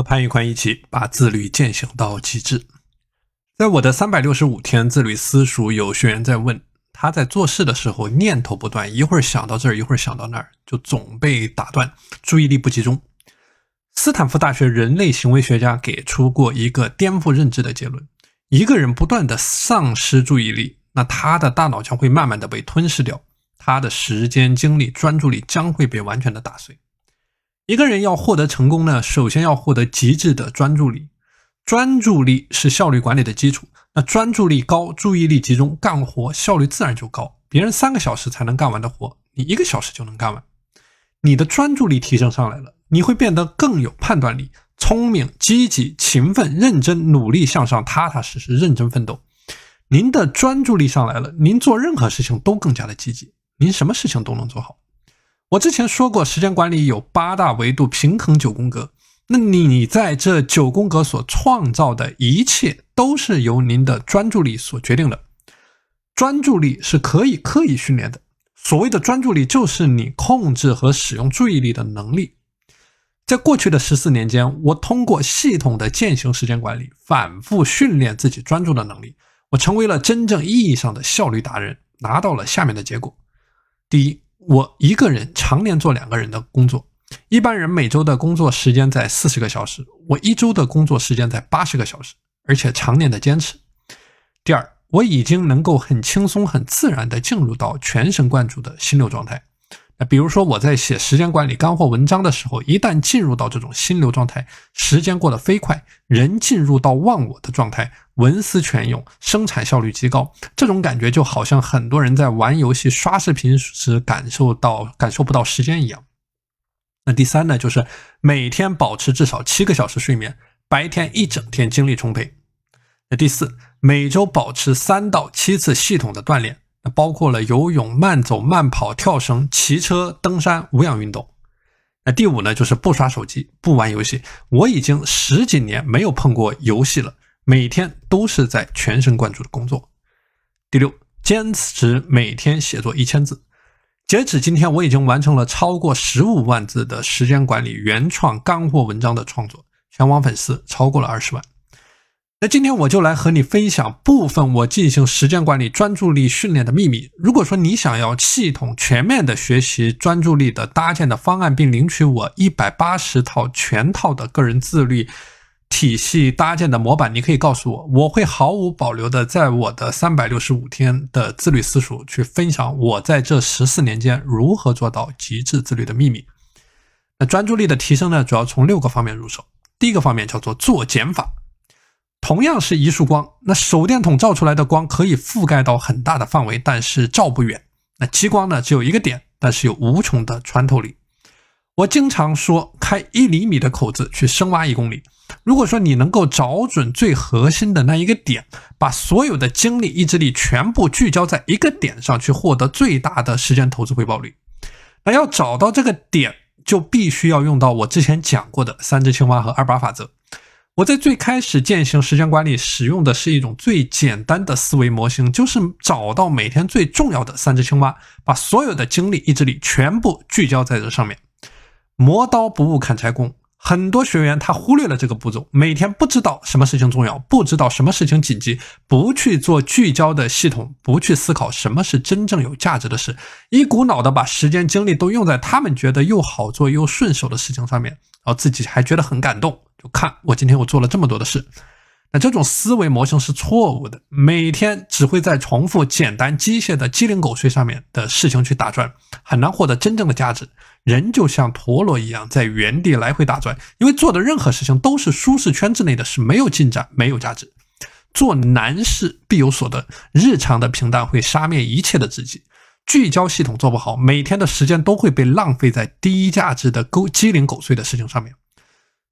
和潘玉宽一起把自律践行到极致。在我的三百六十五天自律私塾，有学员在问，他在做事的时候念头不断，一会儿想到这儿，一会儿想到那儿，就总被打断，注意力不集中。斯坦福大学人类行为学家给出过一个颠覆认知的结论：一个人不断的丧失注意力，那他的大脑将会慢慢的被吞噬掉，他的时间、精力、专注力将会被完全的打碎。一个人要获得成功呢，首先要获得极致的专注力。专注力是效率管理的基础。那专注力高，注意力集中，干活效率自然就高。别人三个小时才能干完的活，你一个小时就能干完。你的专注力提升上来了，你会变得更有判断力，聪明、积极、勤奋、认真、努力向上，踏踏实实、认真奋斗。您的专注力上来了，您做任何事情都更加的积极，您什么事情都能做好。我之前说过，时间管理有八大维度，平衡九宫格。那你在这九宫格所创造的一切，都是由您的专注力所决定的。专注力是可以刻意训练的。所谓的专注力，就是你控制和使用注意力的能力。在过去的十四年间，我通过系统的践行时间管理，反复训练自己专注的能力，我成为了真正意义上的效率达人，拿到了下面的结果：第一。我一个人常年做两个人的工作，一般人每周的工作时间在四十个小时，我一周的工作时间在八十个小时，而且常年的坚持。第二，我已经能够很轻松、很自然地进入到全神贯注的心流状态。那比如说我在写时间管理干货文章的时候，一旦进入到这种心流状态，时间过得飞快，人进入到忘我的状态，文思泉涌，生产效率极高，这种感觉就好像很多人在玩游戏、刷视频时感受到感受不到时间一样。那第三呢，就是每天保持至少七个小时睡眠，白天一整天精力充沛。那第四，每周保持三到七次系统的锻炼。那包括了游泳、慢走、慢跑、跳绳、骑车、登山、无氧运动。那第五呢，就是不刷手机、不玩游戏。我已经十几年没有碰过游戏了，每天都是在全神贯注的工作。第六，坚持每天写作一千字。截止今天，我已经完成了超过十五万字的时间管理原创干货文章的创作，全网粉丝超过了二十万。那今天我就来和你分享部分我进行时间管理、专注力训练的秘密。如果说你想要系统全面的学习专注力的搭建的方案，并领取我一百八十套全套的个人自律体系搭建的模板，你可以告诉我，我会毫无保留的在我的三百六十五天的自律私塾去分享我在这十四年间如何做到极致自律的秘密。那专注力的提升呢，主要从六个方面入手。第一个方面叫做做减法。同样是一束光，那手电筒照出来的光可以覆盖到很大的范围，但是照不远。那激光呢，只有一个点，但是有无穷的穿透力。我经常说，开一厘米的口子去深挖一公里。如果说你能够找准最核心的那一个点，把所有的精力、意志力全部聚焦在一个点上去，获得最大的时间投资回报率。那要找到这个点，就必须要用到我之前讲过的三只青蛙和二八法则。我在最开始践行时间管理，使用的是一种最简单的思维模型，就是找到每天最重要的三只青蛙，把所有的精力、意志力全部聚焦在这上面。磨刀不误砍柴工，很多学员他忽略了这个步骤，每天不知道什么事情重要，不知道什么事情紧急，不去做聚焦的系统，不去思考什么是真正有价值的事，一股脑的把时间精力都用在他们觉得又好做又顺手的事情上面，然后自己还觉得很感动。就看我今天我做了这么多的事，那这种思维模型是错误的。每天只会在重复简单机械的鸡零狗碎上面的事情去打转，很难获得真正的价值。人就像陀螺一样在原地来回打转，因为做的任何事情都是舒适圈之内的事，没有进展，没有价值。做难事必有所得，日常的平淡会杀灭一切的自己。聚焦系统做不好，每天的时间都会被浪费在低价值的勾鸡零狗碎的事情上面。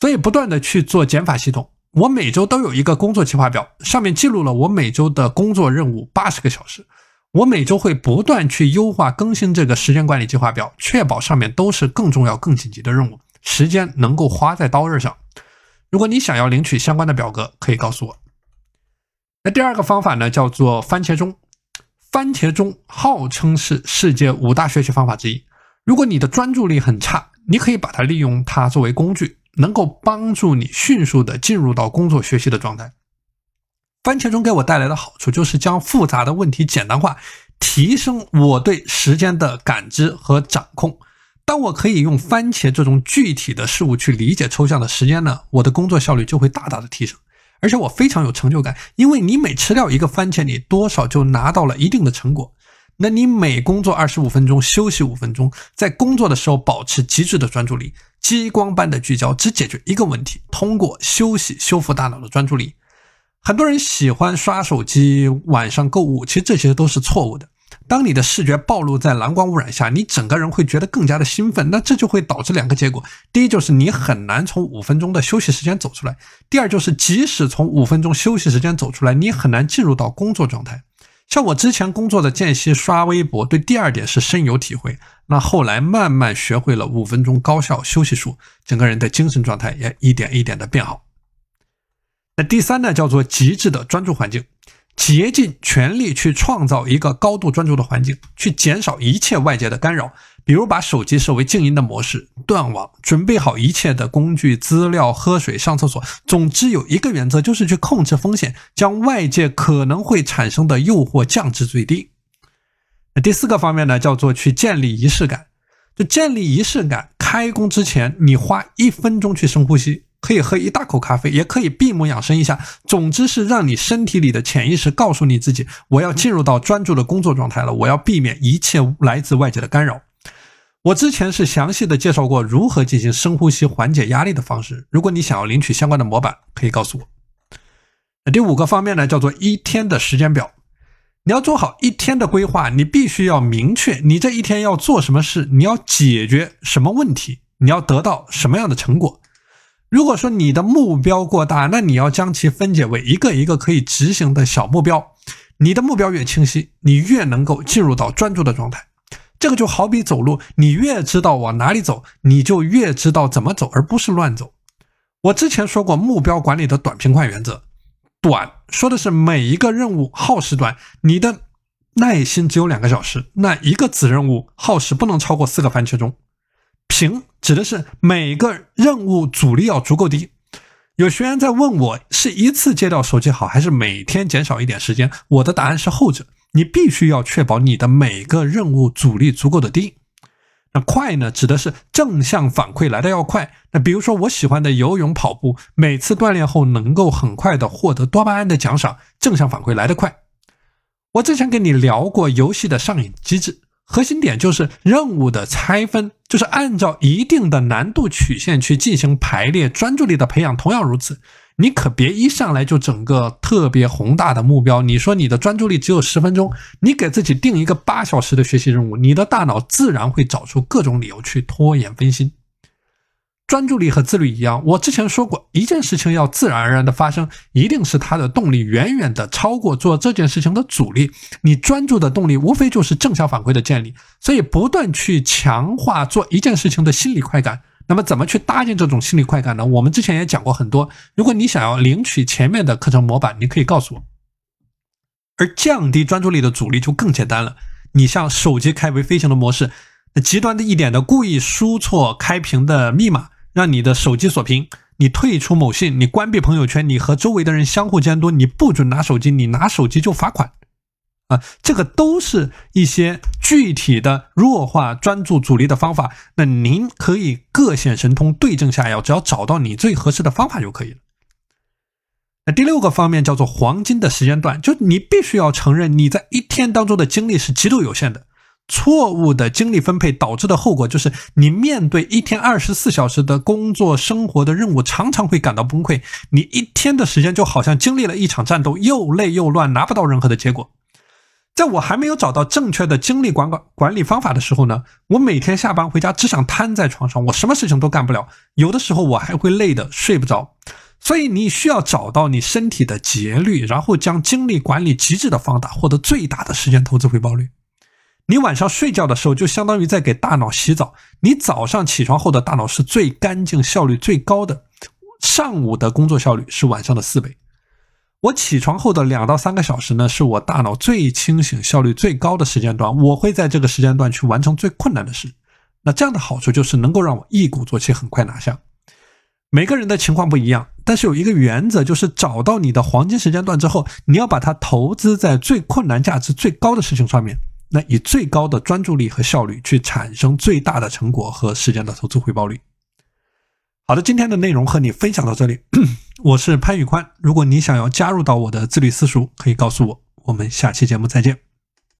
所以不断的去做减法系统，我每周都有一个工作计划表，上面记录了我每周的工作任务八十个小时。我每周会不断去优化更新这个时间管理计划表，确保上面都是更重要、更紧急的任务，时间能够花在刀刃上。如果你想要领取相关的表格，可以告诉我。那第二个方法呢，叫做番茄钟。番茄钟号称是世界五大学习方法之一。如果你的专注力很差，你可以把它利用它作为工具。能够帮助你迅速的进入到工作学习的状态。番茄钟给我带来的好处就是将复杂的问题简单化，提升我对时间的感知和掌控。当我可以用番茄这种具体的事物去理解抽象的时间呢，我的工作效率就会大大的提升，而且我非常有成就感，因为你每吃掉一个番茄，你多少就拿到了一定的成果。那你每工作二十五分钟，休息五分钟，在工作的时候保持极致的专注力，激光般的聚焦，只解决一个问题，通过休息修复大脑的专注力。很多人喜欢刷手机，晚上购物，其实这些都是错误的。当你的视觉暴露在蓝光污染下，你整个人会觉得更加的兴奋，那这就会导致两个结果：第一，就是你很难从五分钟的休息时间走出来；第二，就是即使从五分钟休息时间走出来，你很难进入到工作状态。像我之前工作的间隙刷微博，对第二点是深有体会。那后来慢慢学会了五分钟高效休息术，整个人的精神状态也一点一点的变好。那第三呢，叫做极致的专注环境。竭尽全力去创造一个高度专注的环境，去减少一切外界的干扰，比如把手机设为静音的模式，断网，准备好一切的工具、资料、喝水、上厕所。总之有一个原则，就是去控制风险，将外界可能会产生的诱惑降至最低。那第四个方面呢，叫做去建立仪式感。就建立仪式感，开工之前，你花一分钟去深呼吸。可以喝一大口咖啡，也可以闭目养神一下。总之是让你身体里的潜意识告诉你自己，我要进入到专注的工作状态了。我要避免一切来自外界的干扰。我之前是详细的介绍过如何进行深呼吸缓解压力的方式。如果你想要领取相关的模板，可以告诉我。第五个方面呢，叫做一天的时间表。你要做好一天的规划，你必须要明确你这一天要做什么事，你要解决什么问题，你要得到什么样的成果。如果说你的目标过大，那你要将其分解为一个一个可以执行的小目标。你的目标越清晰，你越能够进入到专注的状态。这个就好比走路，你越知道往哪里走，你就越知道怎么走，而不是乱走。我之前说过目标管理的短平快原则，短说的是每一个任务耗时短，你的耐心只有两个小时，那一个子任务耗时不能超过四个番茄钟。平指的是每个任务阻力要足够低。有学员在问我，是一次戒掉手机好，还是每天减少一点时间？我的答案是后者。你必须要确保你的每个任务阻力足够的低。那快呢，指的是正向反馈来的要快。那比如说我喜欢的游泳、跑步，每次锻炼后能够很快的获得多巴胺的奖赏，正向反馈来得快。我之前跟你聊过游戏的上瘾机制。核心点就是任务的拆分，就是按照一定的难度曲线去进行排列。专注力的培养同样如此，你可别一上来就整个特别宏大的目标。你说你的专注力只有十分钟，你给自己定一个八小时的学习任务，你的大脑自然会找出各种理由去拖延分心。专注力和自律一样，我之前说过，一件事情要自然而然的发生，一定是它的动力远远的超过做这件事情的阻力。你专注的动力无非就是正向反馈的建立，所以不断去强化做一件事情的心理快感。那么怎么去搭建这种心理快感呢？我们之前也讲过很多。如果你想要领取前面的课程模板，你可以告诉我。而降低专注力的阻力就更简单了，你像手机开为飞行的模式，那极端的一点的故意输错开屏的密码。让你的手机锁屏，你退出某信，你关闭朋友圈，你和周围的人相互监督，你不准拿手机，你拿手机就罚款，啊，这个都是一些具体的弱化专注阻力的方法。那您可以各显神通，对症下药，只要找到你最合适的方法就可以了。那第六个方面叫做黄金的时间段，就你必须要承认你在一天当中的精力是极度有限的。错误的精力分配导致的后果就是，你面对一天二十四小时的工作生活的任务，常常会感到崩溃。你一天的时间就好像经历了一场战斗，又累又乱，拿不到任何的结果。在我还没有找到正确的精力管管管理方法的时候呢，我每天下班回家只想瘫在床上，我什么事情都干不了。有的时候我还会累得睡不着。所以你需要找到你身体的节律，然后将精力管理极致的放大，获得最大的时间投资回报率。你晚上睡觉的时候，就相当于在给大脑洗澡。你早上起床后的大脑是最干净、效率最高的。上午的工作效率是晚上的四倍。我起床后的两到三个小时呢，是我大脑最清醒、效率最高的时间段。我会在这个时间段去完成最困难的事。那这样的好处就是能够让我一鼓作气，很快拿下。每个人的情况不一样，但是有一个原则，就是找到你的黄金时间段之后，你要把它投资在最困难、价值最高的事情上面，那以最高的专注力和效率去产生最大的成果和时间的投资回报率。好的，今天的内容和你分享到这里，我是潘宇宽。如果你想要加入到我的自律私塾，可以告诉我。我们下期节目再见。